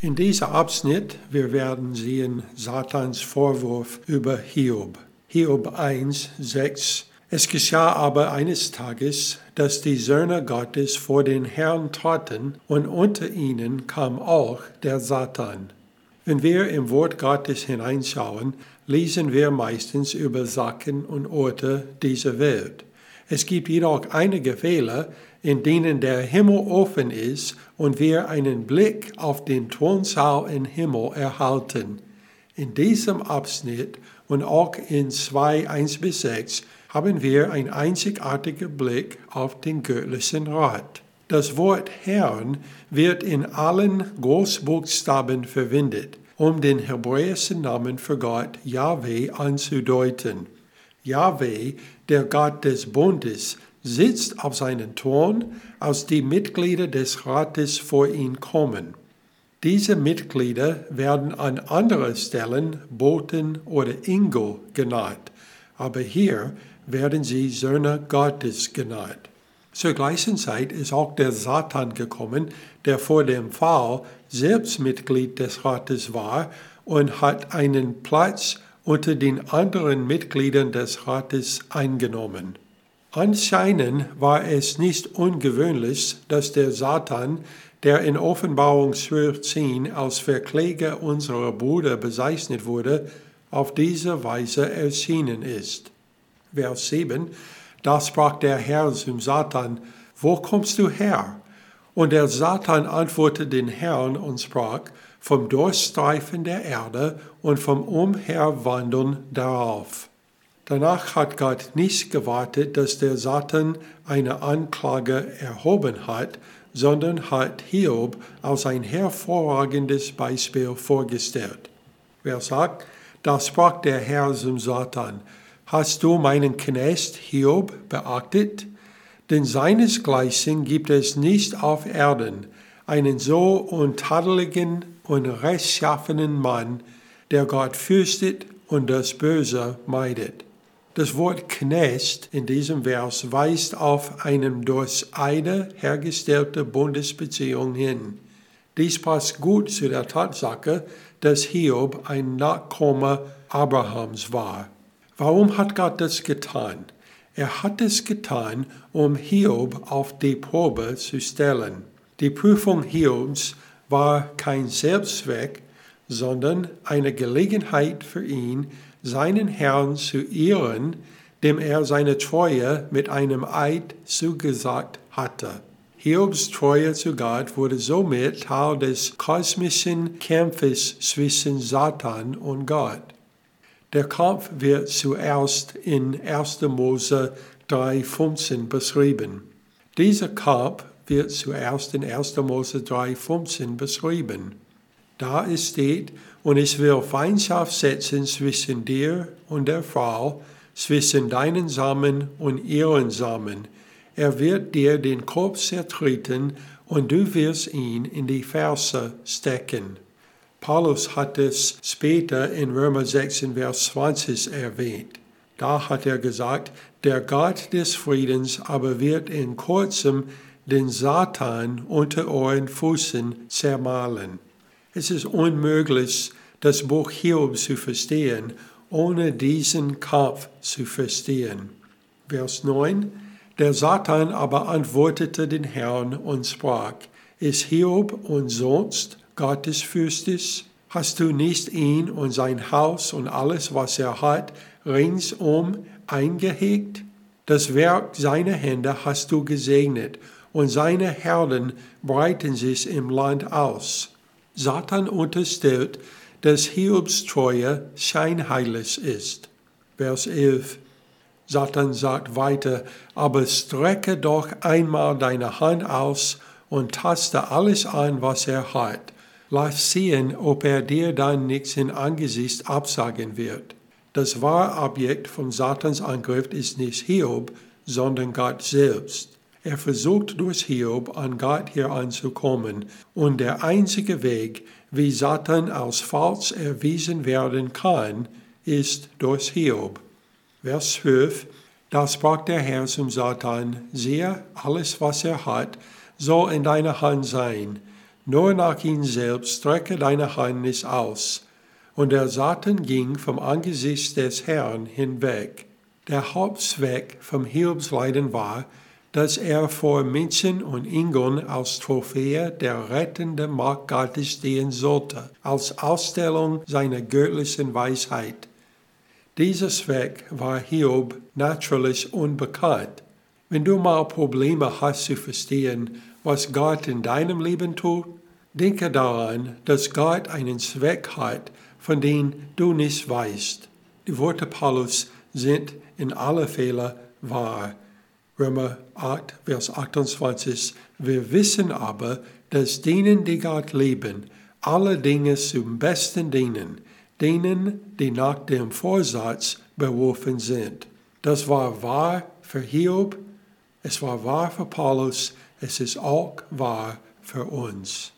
In diesem Abschnitt wir werden sehen Satans Vorwurf über Hiob. Hiob 1, 6. Es geschah aber eines Tages, dass die Söhne Gottes vor den Herrn traten, und unter ihnen kam auch der Satan. Wenn wir im Wort Gottes hineinschauen, lesen wir meistens über Sachen und Orte dieser Welt. Es gibt jedoch einige Fälle, in denen der Himmel offen ist und wir einen Blick auf den Thronsaal im Himmel erhalten. In diesem Abschnitt und auch in 2, 1 bis 6 haben wir einen einzigartigen Blick auf den göttlichen Rat. Das Wort Herrn wird in allen Großbuchstaben verwendet, um den hebräischen Namen für Gott Yahweh anzudeuten. Yahweh, der Gott des Bundes, sitzt auf seinem Thron, als die Mitglieder des Rates vor ihn kommen. Diese Mitglieder werden an anderen Stellen Boten oder Engel genannt, aber hier werden sie Söhne Gottes genannt. Zur gleichen Zeit ist auch der Satan gekommen, der vor dem Fall selbst Mitglied des Rates war und hat einen Platz unter den anderen Mitgliedern des Rates eingenommen. Anscheinend war es nicht ungewöhnlich, dass der Satan, der in Offenbarung 12.10 als Verkläger unserer Brüder bezeichnet wurde, auf diese Weise erschienen ist. Vers 7, da sprach der Herr zum Satan, wo kommst du her? Und der Satan antwortete den Herrn und sprach, vom Durchstreifen der Erde und vom Umherwandern darauf. Danach hat Gott nicht gewartet, dass der Satan eine Anklage erhoben hat, sondern hat Hiob als ein hervorragendes Beispiel vorgestellt. Wer sagt, da sprach der Herr zum Satan, hast du meinen Knecht Hiob beachtet? Denn seinesgleichen gibt es nicht auf Erden einen so untadeligen und rechtschaffenen Mann, der Gott fürchtet und das Böse meidet. Das Wort Knecht in diesem Vers weist auf eine durch Eide hergestellte Bundesbeziehung hin. Dies passt gut zu der Tatsache, dass Hiob ein Nachkomme Abrahams war. Warum hat Gott das getan? Er hat es getan, um Hiob auf die Probe zu stellen. Die Prüfung Hiobs war kein Selbstzweck, sondern eine Gelegenheit für ihn, seinen Herrn zu ehren, dem er seine Treue mit einem Eid zugesagt hatte. Hiobs Treue zu Gott wurde somit Teil des kosmischen Kampfes zwischen Satan und Gott. Der Kampf wird zuerst in 1. Mose 3,15 beschrieben. Dieser Kampf wird zuerst in 1. Mose 3,15 beschrieben. Da es steht, und ich will Feindschaft setzen zwischen dir und der Frau, zwischen deinen Samen und ihren Samen. Er wird dir den Kopf zertreten und du wirst ihn in die Ferse stecken. Paulus hat es später in Römer 6 in Vers 20 erwähnt. Da hat er gesagt, der Gott des Friedens aber wird in kurzem den Satan unter euren Füßen zermahlen. Es ist unmöglich, das Buch Hiob zu verstehen, ohne diesen Kampf zu verstehen. Vers 9. Der Satan aber antwortete den Herrn und sprach, ist Hiob und sonst Gottes Fürstes? Hast du nicht ihn und sein Haus und alles, was er hat, ringsum eingehegt? Das Werk seiner Hände hast du gesegnet, und seine Herden breiten sich im Land aus. Satan unterstellt, dass Hiobs Treue scheinheilig ist. Vers 11. Satan sagt weiter, aber strecke doch einmal deine Hand aus und taste alles an, was er hat. Lass sehen, ob er dir dann nichts in Angesicht absagen wird. Das wahre Objekt von Satans Angriff ist nicht Hiob, sondern Gott selbst. Er versucht durch Hiob an Gott hier anzukommen und der einzige Weg, wie Satan als falsch erwiesen werden kann, ist durch Hiob. Vers 12 Da sprach der Herr zum Satan, siehe, alles was er hat, soll in deiner Hand sein. nur nach ihm selbst strecke deine Hand nicht aus. Und der Satan ging vom Angesicht des Herrn hinweg. Der Hauptzweck vom Hiobsleiden war, dass er vor Menschen und Engeln als Trophäe der rettende Macht Gottes stehen sollte, als Ausstellung seiner göttlichen Weisheit. Dieser Zweck war Hiob natürlich unbekannt. Wenn du mal Probleme hast zu verstehen, was Gott in deinem Leben tut, denke daran, dass Gott einen Zweck hat, von dem du nicht weißt. Die Worte Paulus sind in aller Fälle wahr. Römer 8, Vers 28. Wir wissen aber, dass denen, die Gott lieben, alle Dinge zum Besten dienen, denen, die nach dem Vorsatz berufen sind. Das war wahr für Hiob, es war wahr für Paulus, es ist auch wahr für uns.